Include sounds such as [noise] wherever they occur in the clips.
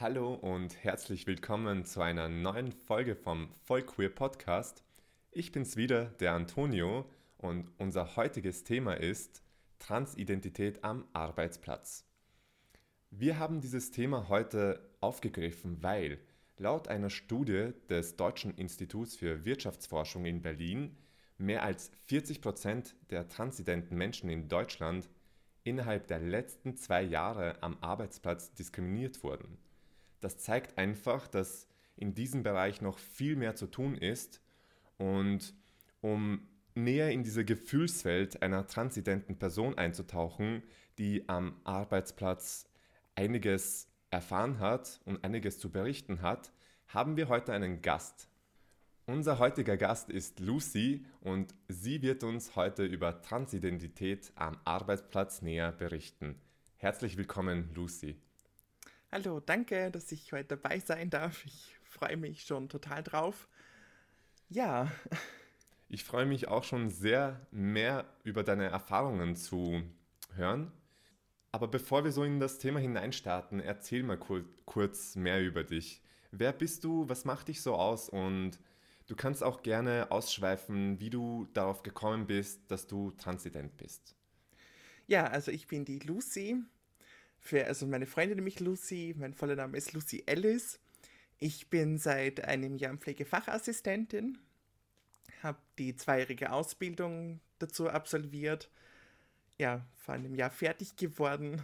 Hallo und herzlich willkommen zu einer neuen Folge vom Vollqueer Podcast. Ich bin's wieder, der Antonio, und unser heutiges Thema ist Transidentität am Arbeitsplatz. Wir haben dieses Thema heute aufgegriffen, weil laut einer Studie des Deutschen Instituts für Wirtschaftsforschung in Berlin mehr als 40 Prozent der transidenten Menschen in Deutschland innerhalb der letzten zwei Jahre am Arbeitsplatz diskriminiert wurden. Das zeigt einfach, dass in diesem Bereich noch viel mehr zu tun ist und um näher in diese Gefühlswelt einer transidenten Person einzutauchen, die am Arbeitsplatz einiges erfahren hat und einiges zu berichten hat, haben wir heute einen Gast. Unser heutiger Gast ist Lucy und sie wird uns heute über Transidentität am Arbeitsplatz näher berichten. Herzlich willkommen, Lucy. Hallo, danke, dass ich heute dabei sein darf. Ich freue mich schon total drauf. Ja. Ich freue mich auch schon sehr, mehr über deine Erfahrungen zu hören. Aber bevor wir so in das Thema hineinstarten, erzähl mal kur kurz mehr über dich. Wer bist du? Was macht dich so aus? Und du kannst auch gerne ausschweifen, wie du darauf gekommen bist, dass du transident bist. Ja, also ich bin die Lucy. Für, also meine Freundin nämlich Lucy, mein voller Name ist Lucy Ellis. Ich bin seit einem Jahr Pflegefachassistentin, habe die zweijährige Ausbildung dazu absolviert, ja, vor einem Jahr fertig geworden.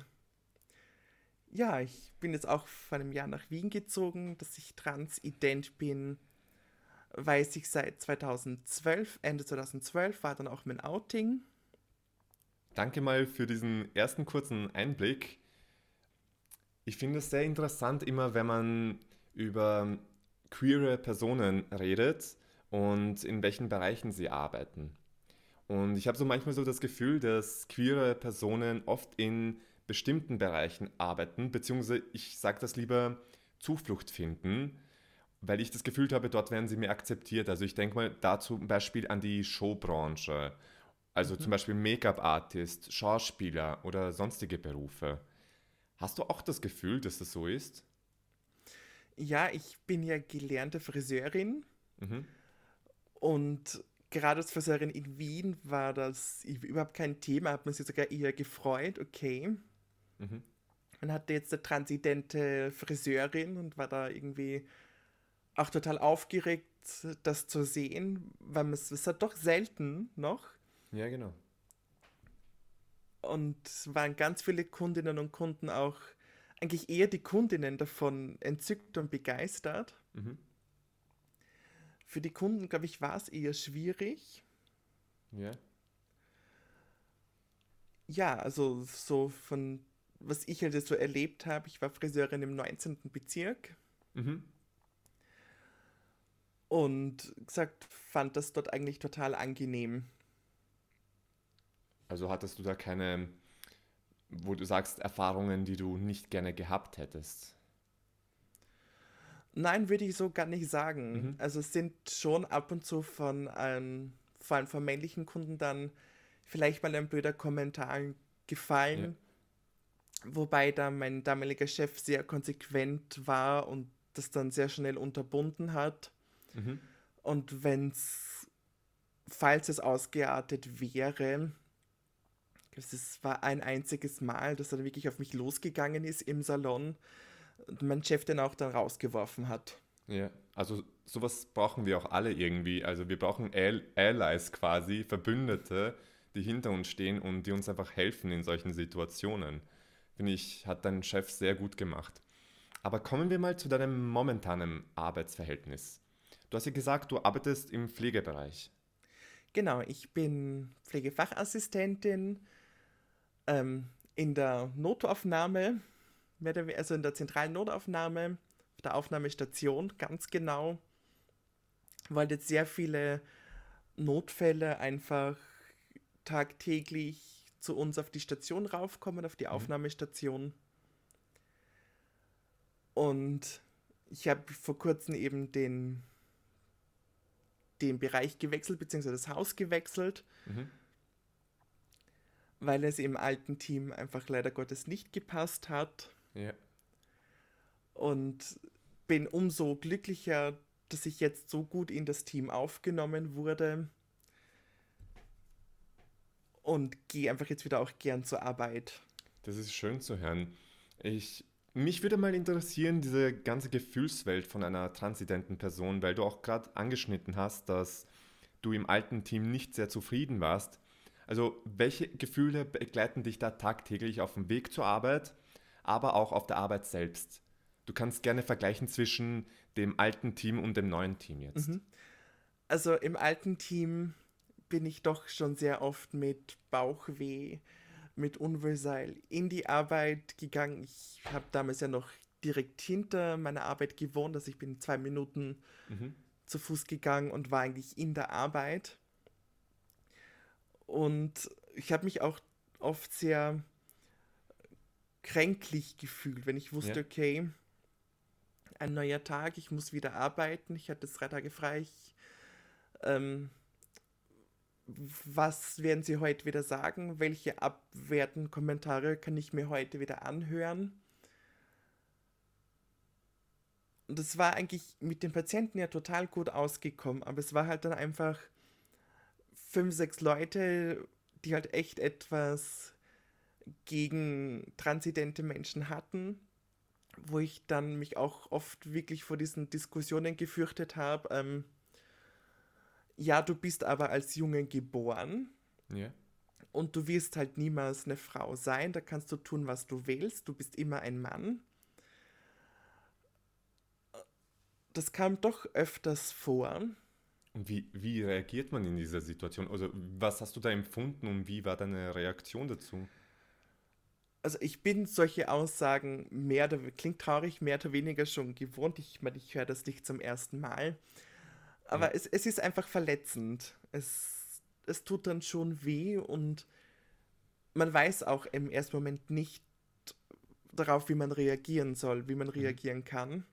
Ja, ich bin jetzt auch vor einem Jahr nach Wien gezogen, dass ich transident bin, weiß ich seit 2012, Ende 2012 war dann auch mein Outing. Danke mal für diesen ersten kurzen Einblick. Ich finde es sehr interessant immer, wenn man über queere Personen redet und in welchen Bereichen sie arbeiten. Und ich habe so manchmal so das Gefühl, dass queere Personen oft in bestimmten Bereichen arbeiten, beziehungsweise ich sage das lieber Zuflucht finden, weil ich das Gefühl habe, dort werden sie mehr akzeptiert. Also ich denke mal da zum Beispiel an die Showbranche, also mhm. zum Beispiel Make-up-Artist, Schauspieler oder sonstige Berufe. Hast du auch das Gefühl, dass das so ist? Ja, ich bin ja gelernte Friseurin. Mhm. Und gerade als Friseurin in Wien war das überhaupt kein Thema, hat man sich sogar eher gefreut, okay. Mhm. Man hatte jetzt eine transidente Friseurin und war da irgendwie auch total aufgeregt, das zu sehen, weil es ist ja doch selten noch. Ja, genau. Und waren ganz viele Kundinnen und Kunden auch, eigentlich eher die Kundinnen davon entzückt und begeistert. Mhm. Für die Kunden, glaube ich, war es eher schwierig. Ja. Ja, also so von, was ich halt so erlebt habe, ich war Friseurin im 19. Bezirk. Mhm. Und gesagt, fand das dort eigentlich total angenehm. Also hattest du da keine, wo du sagst, Erfahrungen, die du nicht gerne gehabt hättest? Nein, würde ich so gar nicht sagen. Mhm. Also es sind schon ab und zu von, ähm, vor allem von männlichen Kunden dann vielleicht mal ein blöder Kommentar gefallen. Ja. Wobei da mein damaliger Chef sehr konsequent war und das dann sehr schnell unterbunden hat. Mhm. Und wenn es, falls es ausgeartet wäre, es war ein einziges Mal, dass er wirklich auf mich losgegangen ist im Salon und mein Chef den auch dann rausgeworfen hat. Ja, also sowas brauchen wir auch alle irgendwie. Also wir brauchen Allies quasi, Verbündete, die hinter uns stehen und die uns einfach helfen in solchen Situationen. Finde ich, hat dein Chef sehr gut gemacht. Aber kommen wir mal zu deinem momentanen Arbeitsverhältnis. Du hast ja gesagt, du arbeitest im Pflegebereich. Genau, ich bin Pflegefachassistentin ähm, in der Notaufnahme, also in der zentralen Notaufnahme, auf der Aufnahmestation ganz genau, weil jetzt sehr viele Notfälle einfach tagtäglich zu uns auf die Station raufkommen, auf die mhm. Aufnahmestation. Und ich habe vor kurzem eben den, den Bereich gewechselt, beziehungsweise das Haus gewechselt. Mhm weil es im alten Team einfach leider Gottes nicht gepasst hat. Ja. Und bin umso glücklicher, dass ich jetzt so gut in das Team aufgenommen wurde. Und gehe einfach jetzt wieder auch gern zur Arbeit. Das ist schön zu hören. Ich, mich würde mal interessieren, diese ganze Gefühlswelt von einer transidenten Person, weil du auch gerade angeschnitten hast, dass du im alten Team nicht sehr zufrieden warst. Also welche Gefühle begleiten dich da tagtäglich auf dem Weg zur Arbeit, aber auch auf der Arbeit selbst? Du kannst gerne vergleichen zwischen dem alten Team und dem neuen Team jetzt. Mhm. Also im alten Team bin ich doch schon sehr oft mit Bauchweh, mit Unwohlsein in die Arbeit gegangen. Ich habe damals ja noch direkt hinter meiner Arbeit gewohnt, also ich bin zwei Minuten mhm. zu Fuß gegangen und war eigentlich in der Arbeit. Und ich habe mich auch oft sehr kränklich gefühlt, wenn ich wusste, ja. okay, ein neuer Tag, ich muss wieder arbeiten, ich hatte drei Tage frei. Ich, ähm, was werden Sie heute wieder sagen? Welche abwertenden Kommentare kann ich mir heute wieder anhören? Und es war eigentlich mit den Patienten ja total gut ausgekommen, aber es war halt dann einfach fünf, sechs Leute, die halt echt etwas gegen transidente Menschen hatten wo ich dann mich auch oft wirklich vor diesen Diskussionen gefürchtet habe. Ähm, ja, du bist aber als Junge geboren. Ja. Und du wirst halt niemals eine Frau sein. Da kannst du tun, was du willst. Du bist immer ein Mann. Das kam doch öfters vor. Und wie, wie reagiert man in dieser Situation? Also, was hast du da empfunden und wie war deine Reaktion dazu? also ich bin solche Aussagen mehr oder klingt traurig, mehr oder weniger schon gewohnt. Ich meine, ich höre das nicht zum ersten Mal. Aber ja. es, es ist einfach verletzend. Es, es tut dann schon weh und man weiß auch im ersten Moment nicht darauf, wie man reagieren soll, wie man mhm. reagieren kann.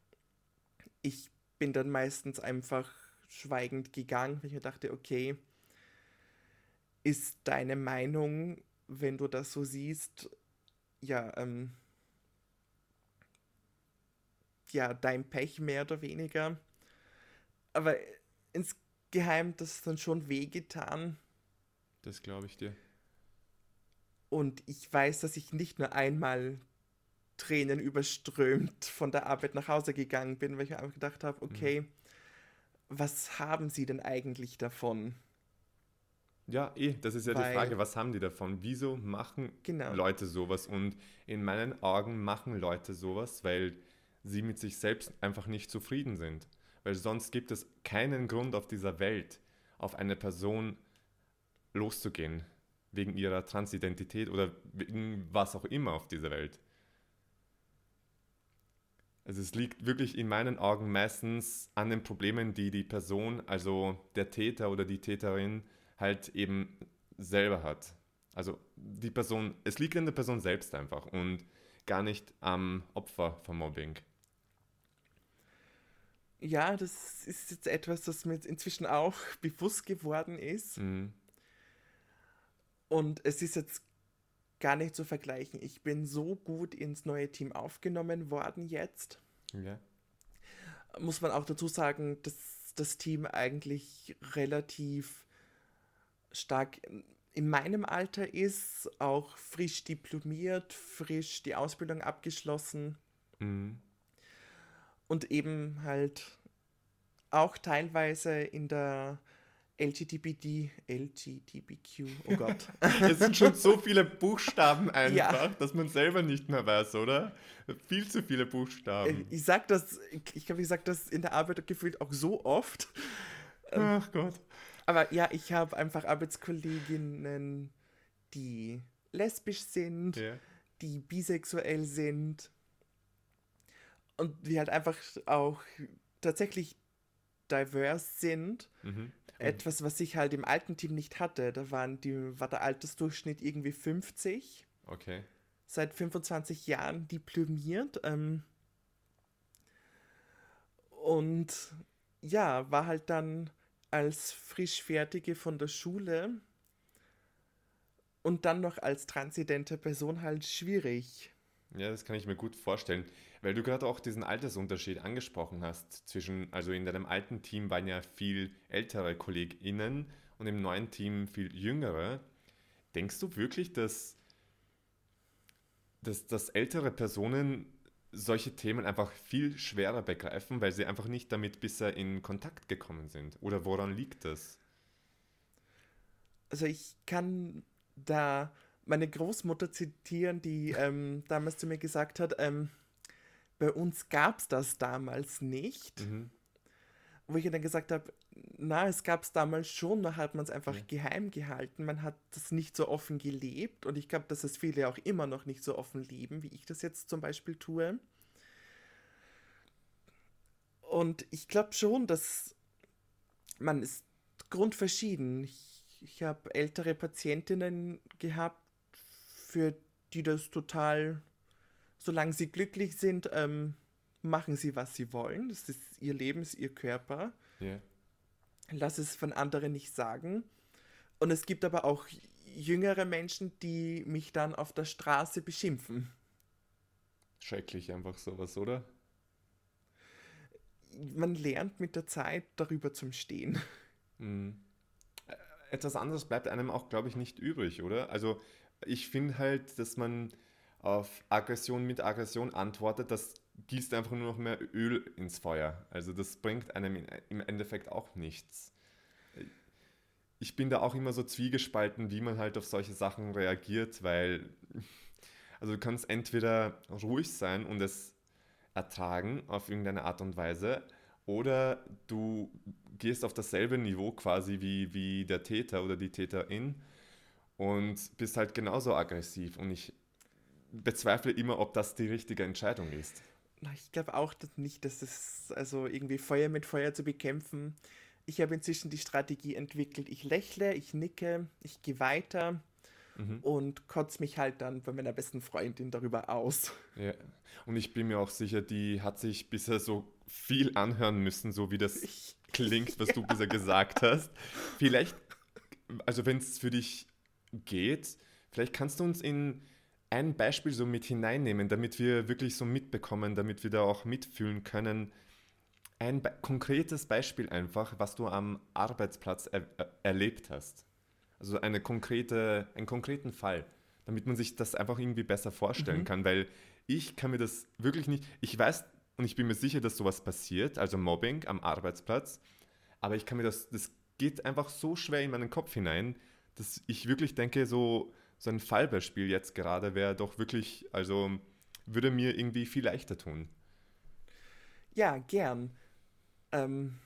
Ich bin dann meistens einfach schweigend gegangen, weil ich mir dachte, okay, ist deine Meinung, wenn du das so siehst, ja, ähm, ja, dein Pech mehr oder weniger. Aber insgeheim, das ist dann schon wehgetan. Das glaube ich dir. Und ich weiß, dass ich nicht nur einmal Tränen überströmt von der Arbeit nach Hause gegangen bin, weil ich einfach gedacht habe, okay, mhm. Was haben sie denn eigentlich davon? Ja, eh, das ist ja Weil, die Frage, was haben die davon? Wieso machen genau. Leute sowas? Und in meinen Augen machen Leute sowas, weil sie mit sich selbst einfach nicht zufrieden sind. Weil sonst gibt es keinen Grund auf dieser Welt, auf eine Person loszugehen, wegen ihrer Transidentität oder wegen was auch immer auf dieser Welt. Also es liegt wirklich in meinen Augen meistens an den Problemen, die die Person, also der Täter oder die Täterin, halt eben selber hat. Also die Person, es liegt in der Person selbst einfach und gar nicht am Opfer von Mobbing. Ja, das ist jetzt etwas, das mir inzwischen auch [laughs] bewusst geworden ist. Mhm. Und es ist jetzt gar nicht zu vergleichen. Ich bin so gut ins neue Team aufgenommen worden jetzt. Ja. Muss man auch dazu sagen, dass das Team eigentlich relativ stark in meinem Alter ist, auch frisch diplomiert, frisch die Ausbildung abgeschlossen mhm. und eben halt auch teilweise in der LGTBD, LGTBQ, oh [laughs] Gott. es sind schon so viele Buchstaben [laughs] einfach, ja. dass man selber nicht mehr weiß, oder? Viel zu viele Buchstaben. Ich sag das, ich glaube, ich sag das in der Arbeit gefühlt auch so oft. Ach Gott. Aber ja, ich habe einfach Arbeitskolleginnen, die lesbisch sind, ja. die bisexuell sind und die halt einfach auch tatsächlich diverse sind. Mhm. Etwas, was ich halt im alten Team nicht hatte. Da waren die, war der Altersdurchschnitt irgendwie 50. Okay. Seit 25 Jahren diplomiert. Ähm, und ja, war halt dann als Frischfertige von der Schule und dann noch als transidente Person halt schwierig. Ja, das kann ich mir gut vorstellen. Weil du gerade auch diesen Altersunterschied angesprochen hast, zwischen, also in deinem alten Team waren ja viel ältere KollegInnen und im neuen Team viel jüngere. Denkst du wirklich, dass, dass, dass ältere Personen solche Themen einfach viel schwerer begreifen, weil sie einfach nicht damit bisher in Kontakt gekommen sind? Oder woran liegt das? Also ich kann da meine Großmutter zitieren, die ähm, damals zu mir gesagt hat, ähm, bei uns gab es das damals nicht. Mhm. Wo ich dann gesagt habe, na, es gab es damals schon, da hat man es einfach ja. geheim gehalten. Man hat das nicht so offen gelebt und ich glaube, dass es viele auch immer noch nicht so offen leben, wie ich das jetzt zum Beispiel tue. Und ich glaube schon, dass man ist grundverschieden. Ich, ich habe ältere Patientinnen gehabt, für die das total, solange sie glücklich sind, ähm, machen sie, was sie wollen. Das ist ihr Leben, ist ihr Körper. Yeah. Lass es von anderen nicht sagen. Und es gibt aber auch jüngere Menschen, die mich dann auf der Straße beschimpfen. Schrecklich einfach sowas, oder? Man lernt mit der Zeit darüber zum Stehen. Mhm. Etwas anderes bleibt einem auch, glaube ich, nicht übrig, oder? Also ich finde halt, dass man auf Aggression mit Aggression antwortet, das gießt einfach nur noch mehr Öl ins Feuer. Also das bringt einem im Endeffekt auch nichts. Ich bin da auch immer so zwiegespalten, wie man halt auf solche Sachen reagiert, weil also du kannst entweder ruhig sein und es ertragen auf irgendeine Art und Weise, oder du gehst auf dasselbe Niveau quasi wie, wie der Täter oder die Täterin und bist halt genauso aggressiv. Und ich bezweifle immer, ob das die richtige Entscheidung ist. Ich glaube auch dass nicht, dass es also irgendwie Feuer mit Feuer zu bekämpfen. Ich habe inzwischen die Strategie entwickelt. Ich lächle, ich nicke, ich gehe weiter mhm. und kotze mich halt dann bei meiner besten Freundin darüber aus. Ja. Und ich bin mir auch sicher, die hat sich bisher so viel anhören müssen, so wie das ich, [laughs] klingt, was ja. du bisher gesagt hast. Vielleicht, also wenn es für dich geht. Vielleicht kannst du uns in ein Beispiel so mit hineinnehmen, damit wir wirklich so mitbekommen, damit wir da auch mitfühlen können. Ein be konkretes Beispiel einfach, was du am Arbeitsplatz er er erlebt hast. Also eine konkrete, einen konkreten Fall, damit man sich das einfach irgendwie besser vorstellen mhm. kann, weil ich kann mir das wirklich nicht, ich weiß und ich bin mir sicher, dass sowas passiert, also Mobbing am Arbeitsplatz, aber ich kann mir das, das geht einfach so schwer in meinen Kopf hinein, dass ich wirklich denke, so, so ein Fallbeispiel jetzt gerade wäre doch wirklich, also würde mir irgendwie viel leichter tun. Ja, gern. Ähm,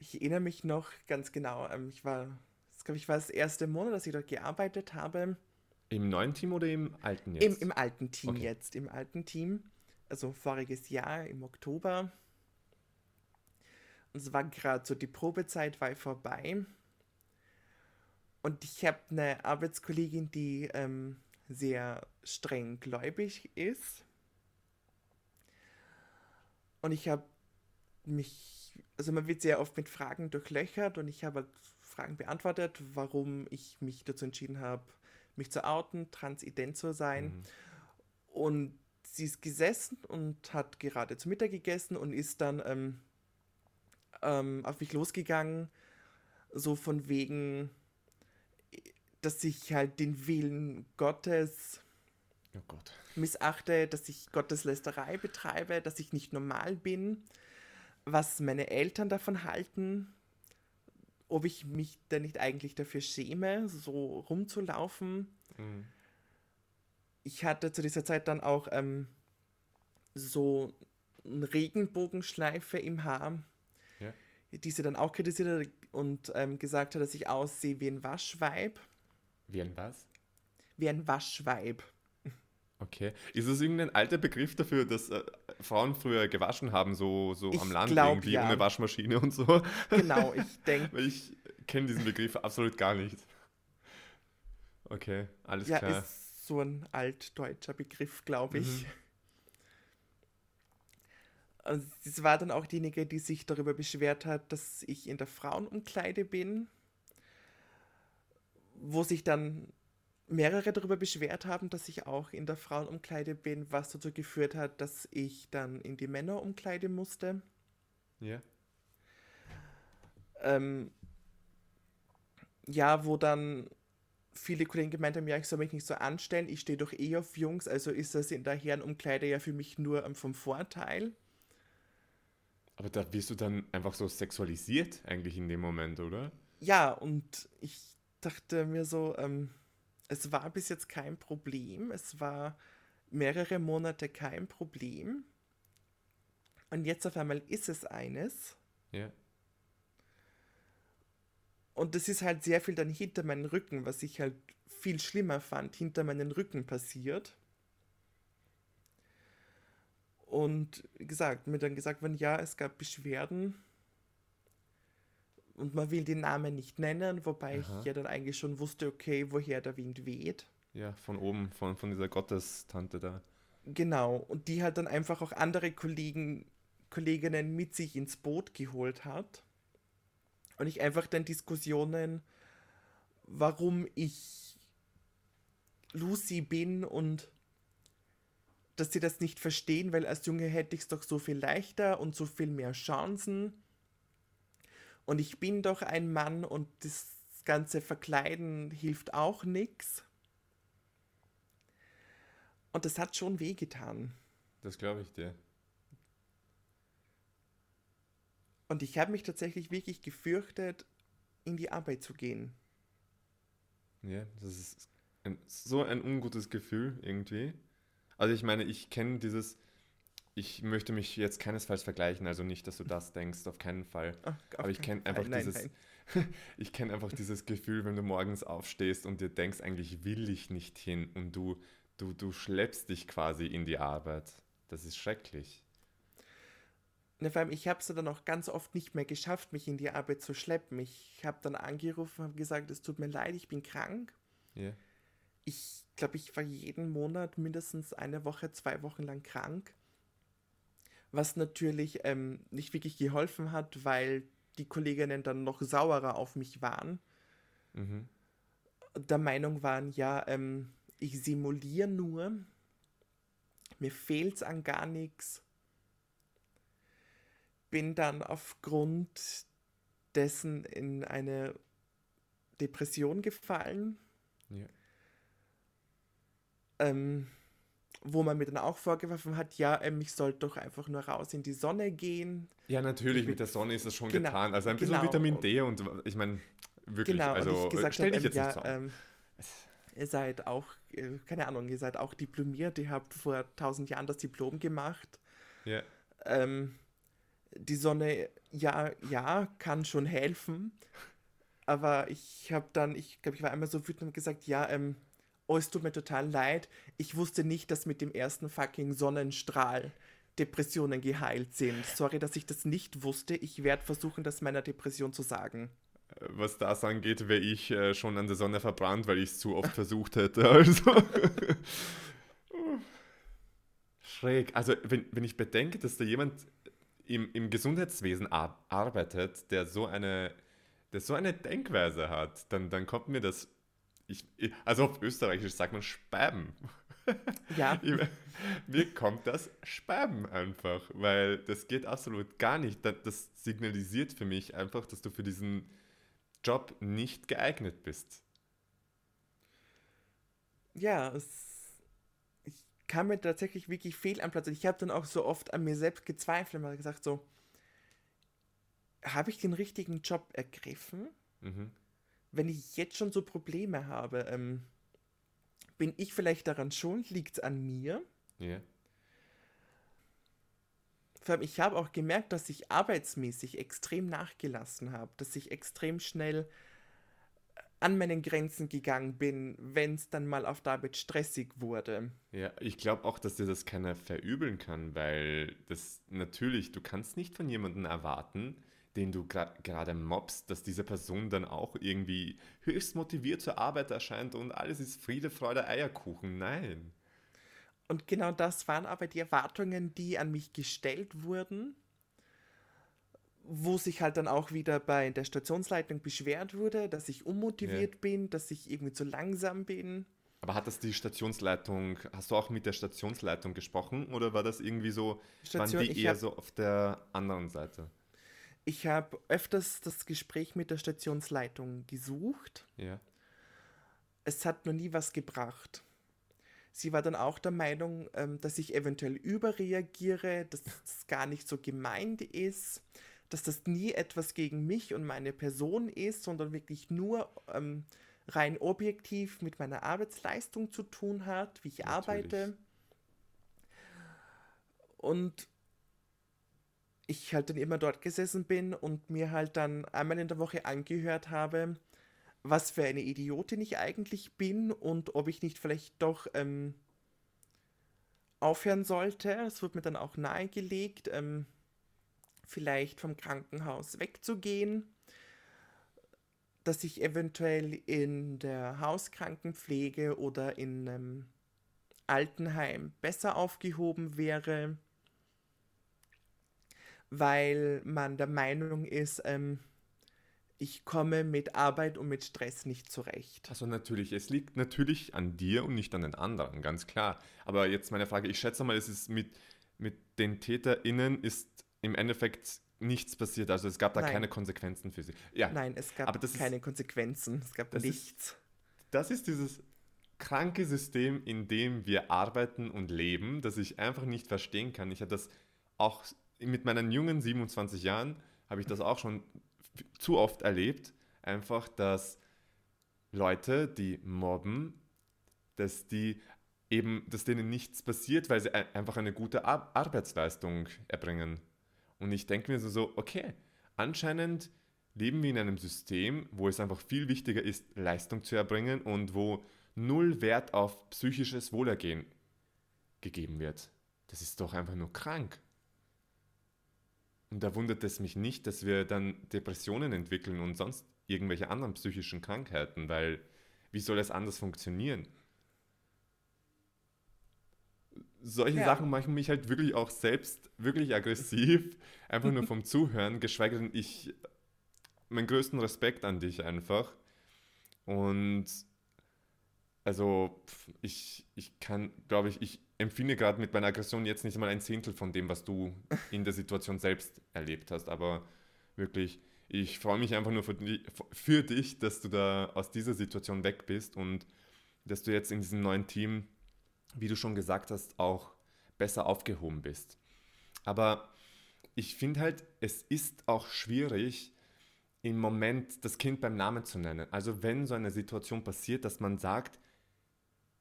ich erinnere mich noch ganz genau. Ähm, ich war, das glaube ich, war das erste Monat, dass ich dort gearbeitet habe. Im neuen Team oder im alten jetzt? Im, im alten Team okay. jetzt, im alten Team. Also voriges Jahr im Oktober. Und es war gerade so, die Probezeit war vorbei. Und ich habe eine Arbeitskollegin, die ähm, sehr streng gläubig ist. Und ich habe mich, also man wird sehr oft mit Fragen durchlöchert und ich habe halt Fragen beantwortet, warum ich mich dazu entschieden habe, mich zu outen, transident zu sein. Mhm. Und sie ist gesessen und hat gerade zu Mittag gegessen und ist dann ähm, ähm, auf mich losgegangen, so von wegen, dass ich halt den Willen Gottes oh Gott. missachte, dass ich Gotteslästerei betreibe, dass ich nicht normal bin, was meine Eltern davon halten, ob ich mich denn nicht eigentlich dafür schäme, so rumzulaufen. Mhm. Ich hatte zu dieser Zeit dann auch ähm, so eine Regenbogenschleife im Haar, ja. die sie dann auch kritisiert hat und ähm, gesagt hat, dass ich aussehe wie ein Waschweib. Wie ein was? Wie ein Waschweib. Okay. Ist das irgendein alter Begriff dafür, dass äh, Frauen früher gewaschen haben, so, so am Land glaub, irgendwie ja. ohne Waschmaschine und so? [laughs] Genau, ich denke. [laughs] ich kenne diesen Begriff absolut gar nicht. Okay, alles ja, klar. Ja, ist so ein altdeutscher Begriff, glaube ich. Mhm. Also, das war dann auch diejenige, die sich darüber beschwert hat, dass ich in der Frauenumkleide bin wo sich dann mehrere darüber beschwert haben, dass ich auch in der Frauenumkleide bin, was dazu geführt hat, dass ich dann in die Männerumkleide musste. Ja. Ähm, ja, wo dann viele Kollegen gemeint haben, ja, ich soll mich nicht so anstellen, ich stehe doch eh auf Jungs, also ist das in der Herrenumkleide ja für mich nur ähm, vom Vorteil. Aber da wirst du dann einfach so sexualisiert eigentlich in dem Moment, oder? Ja, und ich dachte mir so, ähm, es war bis jetzt kein Problem, es war mehrere Monate kein Problem. Und jetzt auf einmal ist es eines. Ja. Und das ist halt sehr viel dann hinter meinen Rücken, was ich halt viel schlimmer fand, hinter meinen Rücken passiert. Und gesagt, mir dann gesagt worden, ja, es gab Beschwerden. Und man will den Namen nicht nennen, wobei Aha. ich ja dann eigentlich schon wusste, okay, woher der Wind weht. Ja, von oben, von, von dieser Gottestante da. Genau, und die halt dann einfach auch andere Kollegen, Kolleginnen mit sich ins Boot geholt hat. Und ich einfach dann Diskussionen, warum ich Lucy bin und dass sie das nicht verstehen, weil als Junge hätte ich es doch so viel leichter und so viel mehr Chancen. Und ich bin doch ein Mann und das ganze Verkleiden hilft auch nichts. Und das hat schon wehgetan. Das glaube ich dir. Und ich habe mich tatsächlich wirklich gefürchtet, in die Arbeit zu gehen. Ja, das ist ein, so ein ungutes Gefühl irgendwie. Also ich meine, ich kenne dieses, ich möchte mich jetzt keinesfalls vergleichen, also nicht, dass du das denkst, auf keinen Fall. Ach, Aber ich kenne einfach nein, dieses, nein. [laughs] ich kenne einfach dieses Gefühl, wenn du morgens aufstehst und dir denkst, eigentlich will ich nicht hin und du, du, du schleppst dich quasi in die Arbeit. Das ist schrecklich. Ne, vor allem, ich habe es dann auch ganz oft nicht mehr geschafft, mich in die Arbeit zu schleppen. Ich habe dann angerufen und gesagt, es tut mir leid, ich bin krank. Yeah. Ich glaube, ich war jeden Monat mindestens eine Woche, zwei Wochen lang krank. Was natürlich ähm, nicht wirklich geholfen hat, weil die Kolleginnen dann noch sauerer auf mich waren. Mhm. Der Meinung waren, ja, ähm, ich simuliere nur, mir fehlt es an gar nichts bin dann aufgrund dessen in eine Depression gefallen. Ja. Ähm, wo man mir dann auch vorgeworfen hat, ja, ähm, ich sollte doch einfach nur raus in die Sonne gehen. Ja, natürlich, mit der Sonne ist das schon genau, getan. Also ein bisschen genau. Vitamin D und ich meine, wirklich, genau, also gesagt stell dich hab, jetzt ähm, nicht ja, ähm, Ihr seid auch, äh, keine Ahnung, ihr seid auch diplomiert, ihr habt vor tausend Jahren das Diplom gemacht. Ja. Ähm, die Sonne, ja, ja, kann schon helfen. Aber ich habe dann, ich glaube, ich war einmal so wütend und gesagt, ja, ähm, oh, es tut mir total leid. Ich wusste nicht, dass mit dem ersten fucking Sonnenstrahl Depressionen geheilt sind. Sorry, dass ich das nicht wusste. Ich werde versuchen, das meiner Depression zu sagen. Was das angeht, wäre ich äh, schon an der Sonne verbrannt, weil ich es zu oft versucht hätte. [laughs] Also. Schräg. Also, wenn, wenn ich bedenke, dass da jemand im, im Gesundheitswesen ar arbeitet, der so eine, der so eine Denkweise hat, dann, dann kommt mir das, ich, also auf Österreichisch sagt man Späben. [laughs] Ja. mir kommt das Späben einfach, weil das geht absolut gar nicht. Das, das signalisiert für mich einfach, dass du für diesen Job nicht geeignet bist. Ja, es kam mir tatsächlich wirklich fehl am Platz. Und ich habe dann auch so oft an mir selbst gezweifelt und gesagt so, habe ich den richtigen Job ergriffen? Mhm. Wenn ich jetzt schon so Probleme habe, ähm, bin ich vielleicht daran schuld? Liegt es an mir? Ja. Yeah. Vor allem, ich habe auch gemerkt, dass ich arbeitsmäßig extrem nachgelassen habe, dass ich extrem schnell an meinen Grenzen gegangen bin, wenn es dann mal auf der Arbeit stressig wurde. Ja, ich glaube auch, dass dir das keiner verübeln kann, weil das natürlich, du kannst nicht von jemandem erwarten, den du gerade mobst, dass diese Person dann auch irgendwie höchst motiviert zur Arbeit erscheint und alles ist Friede, Freude, Eierkuchen. Nein. Und genau das waren aber die Erwartungen, die an mich gestellt wurden wo sich halt dann auch wieder bei der Stationsleitung beschwert wurde, dass ich unmotiviert ja. bin, dass ich irgendwie zu langsam bin. Aber hat das die Stationsleitung, hast du auch mit der Stationsleitung gesprochen oder war das irgendwie so, Station, waren die eher so auf der anderen Seite? Ich habe öfters das Gespräch mit der Stationsleitung gesucht. Ja. Es hat noch nie was gebracht. Sie war dann auch der Meinung, ähm, dass ich eventuell überreagiere, dass es gar nicht so gemeint ist, dass das nie etwas gegen mich und meine Person ist, sondern wirklich nur ähm, rein objektiv mit meiner Arbeitsleistung zu tun hat, wie ich Natürlich. arbeite. Und ich halt dann immer dort gesessen bin und mir halt dann einmal in der Woche angehört habe, was für eine Idiotin ich eigentlich bin und ob ich nicht vielleicht doch ähm, aufhören sollte. Es wird mir dann auch nahegelegt, ähm, vielleicht vom Krankenhaus wegzugehen, dass ich eventuell in der Hauskrankenpflege oder in einem Altenheim besser aufgehoben wäre, weil man der Meinung ist, ähm, ich komme mit Arbeit und mit Stress nicht zurecht. Also natürlich, es liegt natürlich an dir und nicht an den anderen, ganz klar. Aber jetzt meine Frage, ich schätze mal, es ist mit, mit den TäterInnen ist im Endeffekt nichts passiert. Also es gab da Nein. keine Konsequenzen für sie. Ja. Nein, es gab keine ist, Konsequenzen. Es gab nichts. Ist, das ist dieses kranke System, in dem wir arbeiten und leben, das ich einfach nicht verstehen kann. Ich habe das auch mit meinen jungen 27 Jahren, habe ich das auch schon zu oft erlebt, einfach, dass Leute, die mobben, dass die eben, dass denen nichts passiert, weil sie einfach eine gute Ar Arbeitsleistung erbringen. Und ich denke mir so, so, okay, anscheinend leben wir in einem System, wo es einfach viel wichtiger ist, Leistung zu erbringen und wo null Wert auf psychisches Wohlergehen gegeben wird. Das ist doch einfach nur krank. Und da wundert es mich nicht, dass wir dann Depressionen entwickeln und sonst irgendwelche anderen psychischen Krankheiten, weil wie soll es anders funktionieren? Solche ja. Sachen machen mich halt wirklich auch selbst wirklich aggressiv, [laughs] einfach nur vom Zuhören, geschweige denn ich, meinen größten Respekt an dich einfach. Und also ich, ich kann, glaube ich, ich empfinde gerade mit meiner Aggression jetzt nicht mal ein Zehntel von dem, was du in der Situation selbst erlebt hast. Aber wirklich, ich freue mich einfach nur für, für dich, dass du da aus dieser Situation weg bist und dass du jetzt in diesem neuen Team, wie du schon gesagt hast, auch besser aufgehoben bist. Aber ich finde halt, es ist auch schwierig, im Moment das Kind beim Namen zu nennen. Also wenn so eine Situation passiert, dass man sagt,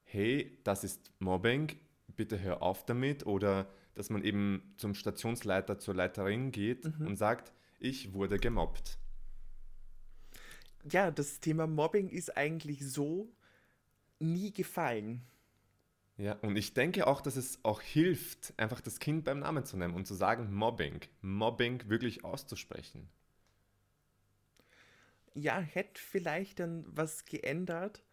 hey, das ist Mobbing, bitte hör auf damit oder dass man eben zum Stationsleiter, zur Leiterin geht mhm. und sagt, ich wurde gemobbt. Ja, das Thema Mobbing ist eigentlich so nie gefallen. Ja, und ich denke auch, dass es auch hilft, einfach das Kind beim Namen zu nennen und zu sagen, Mobbing, Mobbing wirklich auszusprechen. Ja, hätte vielleicht dann was geändert,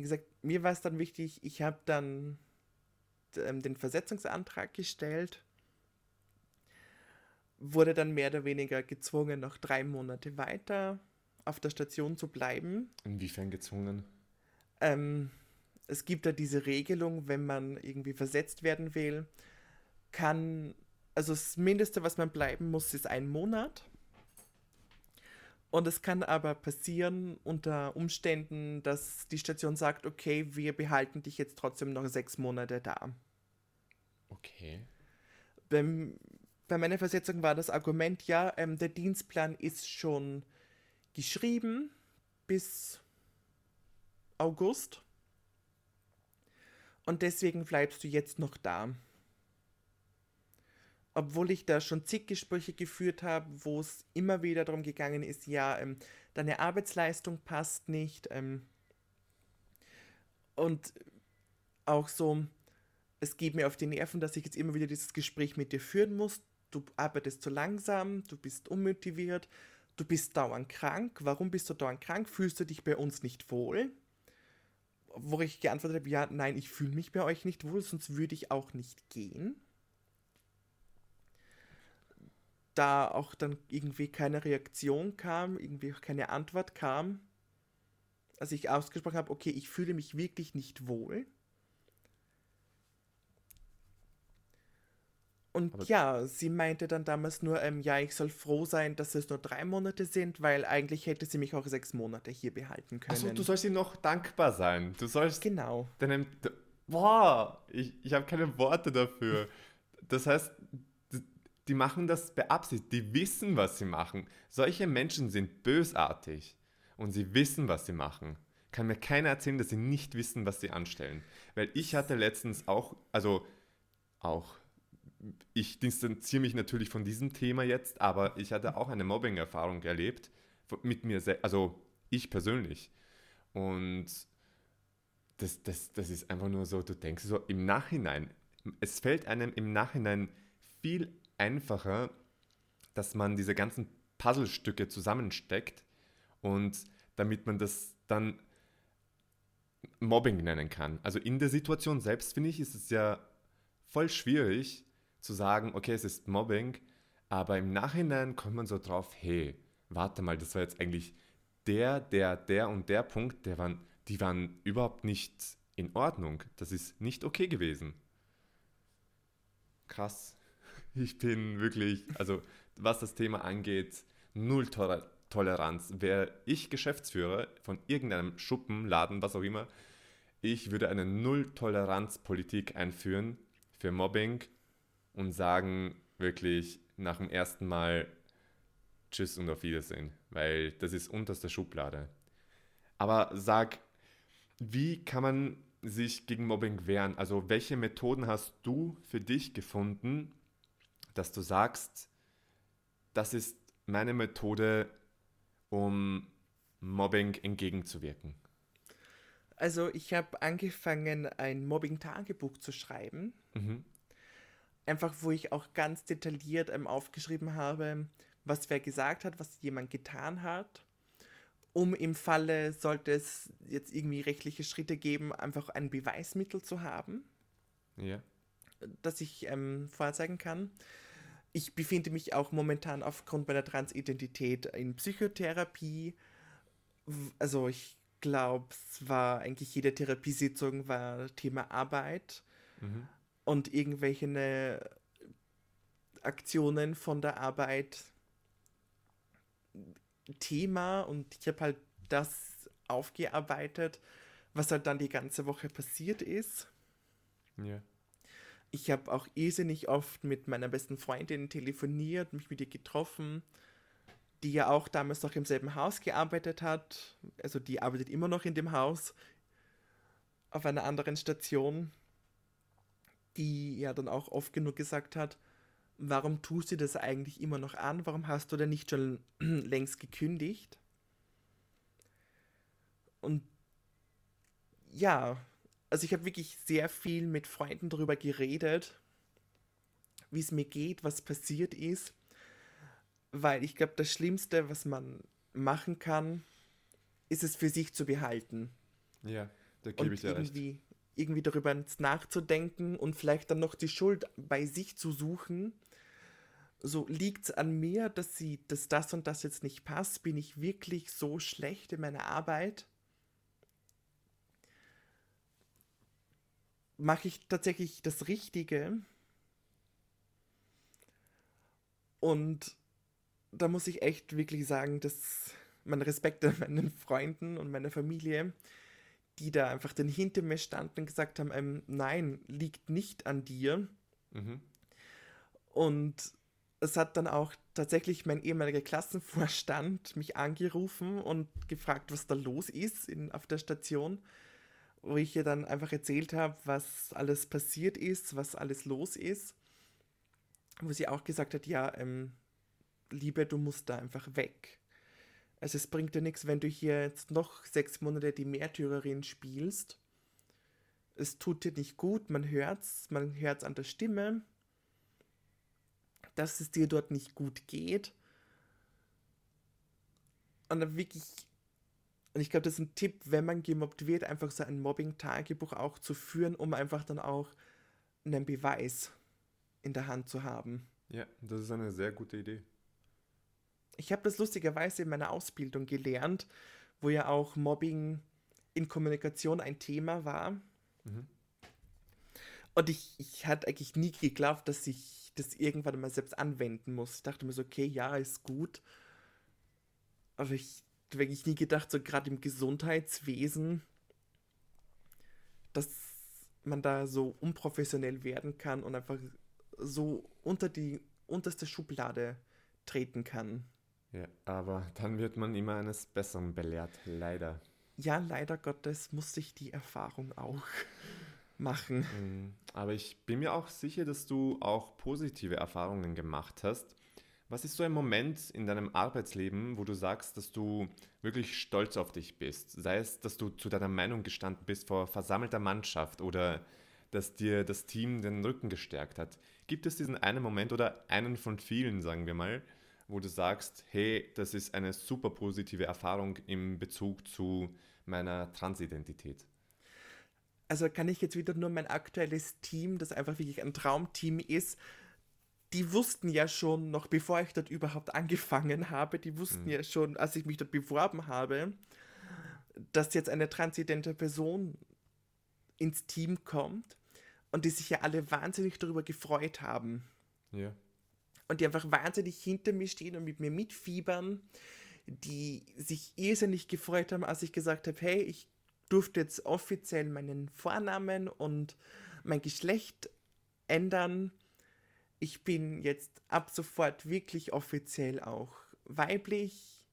wie gesagt, mir war es dann wichtig, ich habe dann ähm, den Versetzungsantrag gestellt, wurde dann mehr oder weniger gezwungen, noch drei Monate weiter auf der Station zu bleiben. Inwiefern gezwungen? Ähm, es gibt da diese Regelung, wenn man irgendwie versetzt werden will, kann, also das Mindeste, was man bleiben muss, ist ein Monat. Und es kann aber passieren unter Umständen, dass die Station sagt, okay, wir behalten dich jetzt trotzdem noch sechs Monate da. Okay. Beim, bei meiner Versetzung war das Argument, ja, ähm, der Dienstplan ist schon geschrieben bis August. Und deswegen bleibst du jetzt noch da obwohl ich da schon zig Gespräche geführt habe, wo es immer wieder darum gegangen ist, ja, ähm, deine Arbeitsleistung passt nicht. Ähm, und auch so, es geht mir auf die Nerven, dass ich jetzt immer wieder dieses Gespräch mit dir führen muss. Du arbeitest zu langsam, du bist unmotiviert, du bist dauernd krank. Warum bist du dauernd krank? Fühlst du dich bei uns nicht wohl? Wo ich geantwortet habe, ja, nein, ich fühle mich bei euch nicht wohl, sonst würde ich auch nicht gehen da auch dann irgendwie keine Reaktion kam, irgendwie auch keine Antwort kam. als ich ausgesprochen habe, okay, ich fühle mich wirklich nicht wohl. Und Aber ja, sie meinte dann damals nur, ähm, ja, ich soll froh sein, dass es nur drei Monate sind, weil eigentlich hätte sie mich auch sechs Monate hier behalten können. Achso, du sollst ihm noch dankbar sein. Du sollst. Genau. Deinem, boah, ich, ich habe keine Worte dafür. Das heißt, die machen das beabsichtigt. Die wissen, was sie machen. Solche Menschen sind bösartig und sie wissen, was sie machen. Kann mir keiner erzählen, dass sie nicht wissen, was sie anstellen. Weil ich hatte letztens auch, also auch ich distanziere mich natürlich von diesem Thema jetzt, aber ich hatte auch eine Mobbing-Erfahrung erlebt, mit mir, also ich persönlich. Und das, das, das ist einfach nur so, du denkst so im Nachhinein, es fällt einem im Nachhinein viel einfacher, dass man diese ganzen Puzzlestücke zusammensteckt und damit man das dann Mobbing nennen kann. Also in der Situation selbst, finde ich, ist es ja voll schwierig, zu sagen, okay, es ist Mobbing, aber im Nachhinein kommt man so drauf, hey, warte mal, das war jetzt eigentlich der, der, der und der Punkt, der waren, die waren überhaupt nicht in Ordnung. Das ist nicht okay gewesen. Krass. Ich bin wirklich, also was das Thema angeht, null Toleranz. Wäre ich Geschäftsführer von irgendeinem Schuppen, Laden, was auch immer, ich würde eine Null-Toleranz-Politik einführen für Mobbing und sagen wirklich nach dem ersten Mal Tschüss und auf Wiedersehen, weil das ist unterste Schublade. Aber sag, wie kann man sich gegen Mobbing wehren? Also welche Methoden hast du für dich gefunden, dass du sagst, das ist meine Methode, um Mobbing entgegenzuwirken? Also ich habe angefangen, ein Mobbing-Tagebuch zu schreiben. Mhm einfach wo ich auch ganz detailliert ähm, aufgeschrieben habe, was wer gesagt hat, was jemand getan hat, um im Falle, sollte es jetzt irgendwie rechtliche Schritte geben, einfach ein Beweismittel zu haben, ja. Das ich ähm, vorzeigen kann. Ich befinde mich auch momentan aufgrund meiner Transidentität in Psychotherapie. Also ich glaube, es war eigentlich jede Therapiesitzung war Thema Arbeit. Mhm und irgendwelche ne, Aktionen von der Arbeit Thema und ich habe halt das aufgearbeitet, was halt dann die ganze Woche passiert ist. Ja. Ich habe auch irrsinnig oft mit meiner besten Freundin telefoniert, mich mit ihr getroffen, die ja auch damals noch im selben Haus gearbeitet hat. Also die arbeitet immer noch in dem Haus auf einer anderen Station die ja dann auch oft genug gesagt hat, warum tust du das eigentlich immer noch an? Warum hast du denn nicht schon [clears throat] längst gekündigt? Und ja, also ich habe wirklich sehr viel mit Freunden darüber geredet, wie es mir geht, was passiert ist, weil ich glaube, das Schlimmste, was man machen kann, ist es für sich zu behalten. Ja, da gebe ich dir recht irgendwie darüber nachzudenken und vielleicht dann noch die Schuld bei sich zu suchen. So liegt es an mir, dass sie, dass das und das jetzt nicht passt. Bin ich wirklich so schlecht in meiner Arbeit? Mache ich tatsächlich das Richtige? Und da muss ich echt wirklich sagen, dass mein Respekt [laughs] an meinen Freunden und meiner Familie, die da einfach dann hinter mir standen und gesagt haben, ähm, nein, liegt nicht an dir. Mhm. Und es hat dann auch tatsächlich mein ehemaliger Klassenvorstand mich angerufen und gefragt, was da los ist in, auf der Station, wo ich ihr dann einfach erzählt habe, was alles passiert ist, was alles los ist. Wo sie auch gesagt hat, ja, ähm, Liebe, du musst da einfach weg. Also es bringt dir nichts, wenn du hier jetzt noch sechs Monate die Märtyrerin spielst. Es tut dir nicht gut, man hört's, man hört's an der Stimme, dass es dir dort nicht gut geht. Und dann wirklich, und ich glaube, das ist ein Tipp, wenn man gemobbt wird, einfach so ein Mobbing-Tagebuch auch zu führen, um einfach dann auch einen Beweis in der Hand zu haben. Ja, das ist eine sehr gute Idee. Ich habe das lustigerweise in meiner Ausbildung gelernt, wo ja auch Mobbing in Kommunikation ein Thema war. Mhm. Und ich, ich hatte eigentlich nie geglaubt, dass ich das irgendwann mal selbst anwenden muss. Ich dachte mir so, okay, ja, ist gut. Aber ich wirklich nie gedacht, so gerade im Gesundheitswesen, dass man da so unprofessionell werden kann und einfach so unter die unterste Schublade treten kann. Ja, aber dann wird man immer eines Besseren belehrt, leider. Ja, leider Gottes musste ich die Erfahrung auch [laughs] machen. Mhm. Aber ich bin mir auch sicher, dass du auch positive Erfahrungen gemacht hast. Was ist so ein Moment in deinem Arbeitsleben, wo du sagst, dass du wirklich stolz auf dich bist? Sei es, dass du zu deiner Meinung gestanden bist vor versammelter Mannschaft oder dass dir das Team den Rücken gestärkt hat. Gibt es diesen einen Moment oder einen von vielen, sagen wir mal, wo du sagst, hey, das ist eine super positive Erfahrung im Bezug zu meiner Transidentität? Also kann ich jetzt wieder nur mein aktuelles Team, das einfach wirklich ein Traumteam ist, die wussten ja schon, noch bevor ich dort überhaupt angefangen habe, die wussten mhm. ja schon, als ich mich dort beworben habe, dass jetzt eine transidente Person ins Team kommt und die sich ja alle wahnsinnig darüber gefreut haben. Ja. Und die einfach wahnsinnig hinter mir stehen und mit mir mitfiebern, die sich irrsinnig gefreut haben, als ich gesagt habe, hey, ich durfte jetzt offiziell meinen Vornamen und mein Geschlecht ändern. Ich bin jetzt ab sofort wirklich offiziell auch weiblich.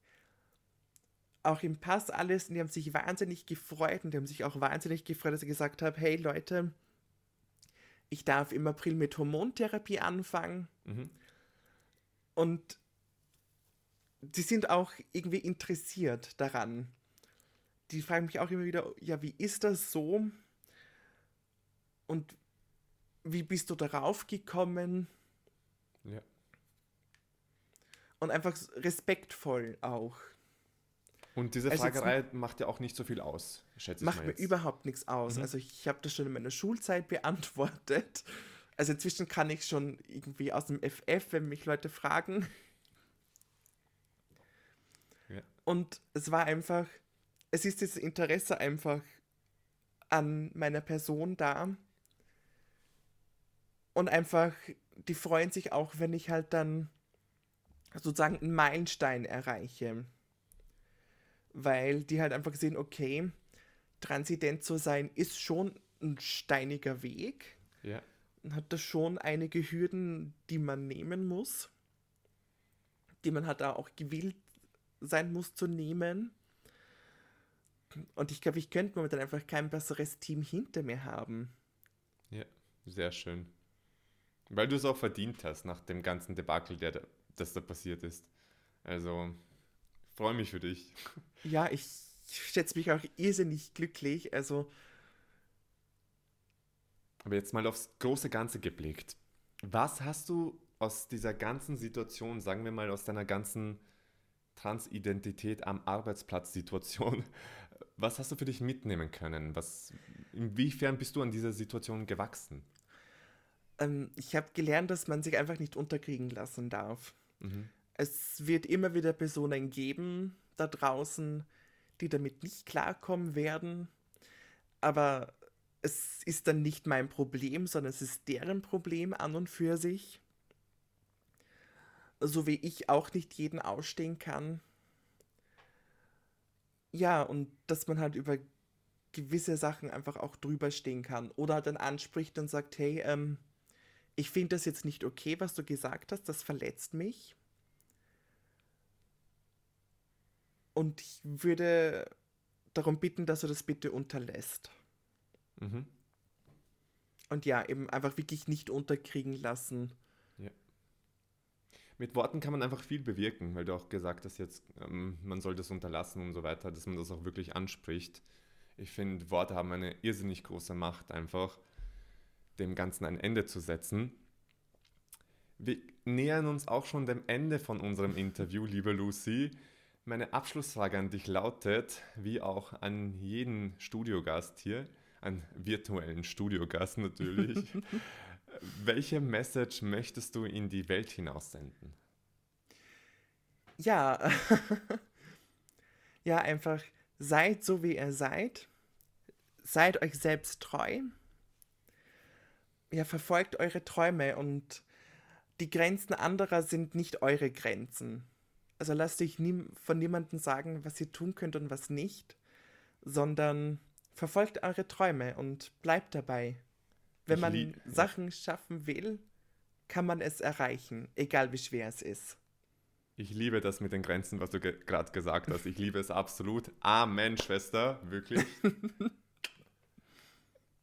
Auch im Pass alles. Und die haben sich wahnsinnig gefreut und die haben sich auch wahnsinnig gefreut, dass ich gesagt habe, hey Leute, ich darf im April mit Hormontherapie anfangen. Mhm. Und sie sind auch irgendwie interessiert daran. Die fragen mich auch immer wieder, ja, wie ist das so? Und wie bist du darauf gekommen? Ja. Und einfach respektvoll auch. Und diese also Fragerei macht ja auch nicht so viel aus, schätze ich Macht mir überhaupt nichts aus. Mhm. Also ich habe das schon in meiner Schulzeit beantwortet. Also inzwischen kann ich schon irgendwie aus dem FF, wenn mich Leute fragen. Ja. Und es war einfach, es ist dieses Interesse einfach an meiner Person da. Und einfach, die freuen sich auch, wenn ich halt dann sozusagen einen Meilenstein erreiche weil die halt einfach sehen, okay, transident zu sein ist schon ein steiniger Weg. Ja. Und hat da schon einige Hürden, die man nehmen muss, die man halt auch gewillt sein muss zu nehmen. Und ich glaube, ich könnte momentan einfach kein besseres Team hinter mir haben. Ja, sehr schön. Weil du es auch verdient hast nach dem ganzen Debakel, der, das da passiert ist. Also, freue mich für dich. Ja, ich schätze mich auch irrsinnig glücklich. Also. Aber jetzt mal aufs große Ganze geblickt. Was hast du aus dieser ganzen Situation, sagen wir mal aus deiner ganzen Transidentität am Arbeitsplatz-Situation, [laughs] was hast du für dich mitnehmen können? Was, inwiefern bist du an dieser Situation gewachsen? Ähm, ich habe gelernt, dass man sich einfach nicht unterkriegen lassen darf. Mhm es wird immer wieder Personen geben da draußen, die damit nicht klarkommen werden. Aber es ist dann nicht mein Problem, sondern es ist deren Problem an und für sich. So wie ich auch nicht jeden ausstehen kann. Ja, und dass man halt über gewisse Sachen einfach auch drüber stehen kann. Oder dann anspricht und sagt, hey, ähm, ich finde das jetzt nicht okay, was du gesagt hast, das verletzt mich. Und ich würde darum bitten, dass du das bitte unterlässt. Mhm. Und ja, eben einfach wirklich nicht unterkriegen lassen. Ja. Mit Worten kann man einfach viel bewirken, weil du auch gesagt hast, jetzt ähm, man soll das unterlassen und so weiter, dass man das auch wirklich anspricht. Ich finde, Worte haben eine irrsinnig große Macht, einfach dem Ganzen ein Ende zu setzen. Wir nähern uns auch schon dem Ende von unserem Interview, liebe Lucy. Meine Abschlussfrage an dich lautet, wie auch an jeden Studiogast hier, an virtuellen Studiogast natürlich, [laughs] welche Message möchtest du in die Welt hinaussenden? Ja, [laughs] ja, einfach, seid so, wie ihr seid. Seid euch selbst treu. Ja, verfolgt eure Träume und die Grenzen anderer sind nicht eure Grenzen. Also lasst euch nie, von niemandem sagen, was ihr tun könnt und was nicht, sondern verfolgt eure Träume und bleibt dabei. Wenn man Sachen schaffen will, kann man es erreichen, egal wie schwer es ist. Ich liebe das mit den Grenzen, was du ge gerade gesagt hast. Ich liebe es absolut. Amen, Schwester, wirklich. [laughs]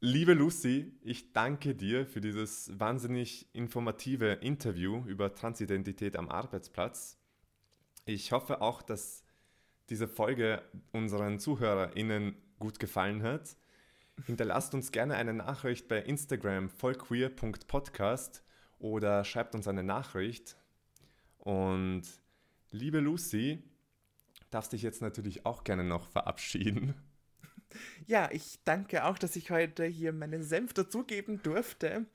Liebe Lucy, ich danke dir für dieses wahnsinnig informative Interview über Transidentität am Arbeitsplatz. Ich hoffe auch, dass diese Folge unseren ZuhörerInnen gut gefallen hat. Hinterlasst uns gerne eine Nachricht bei Instagram vollqueer.podcast oder schreibt uns eine Nachricht. Und liebe Lucy, darfst dich jetzt natürlich auch gerne noch verabschieden. Ja, ich danke auch, dass ich heute hier meinen Senf dazugeben durfte.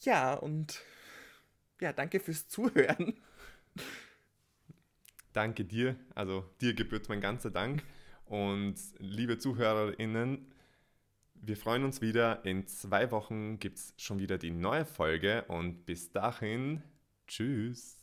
Ja, und ja, danke fürs Zuhören. Danke dir, also dir gebührt mein ganzer Dank. Und liebe ZuhörerInnen, wir freuen uns wieder. In zwei Wochen gibt es schon wieder die neue Folge und bis dahin, tschüss.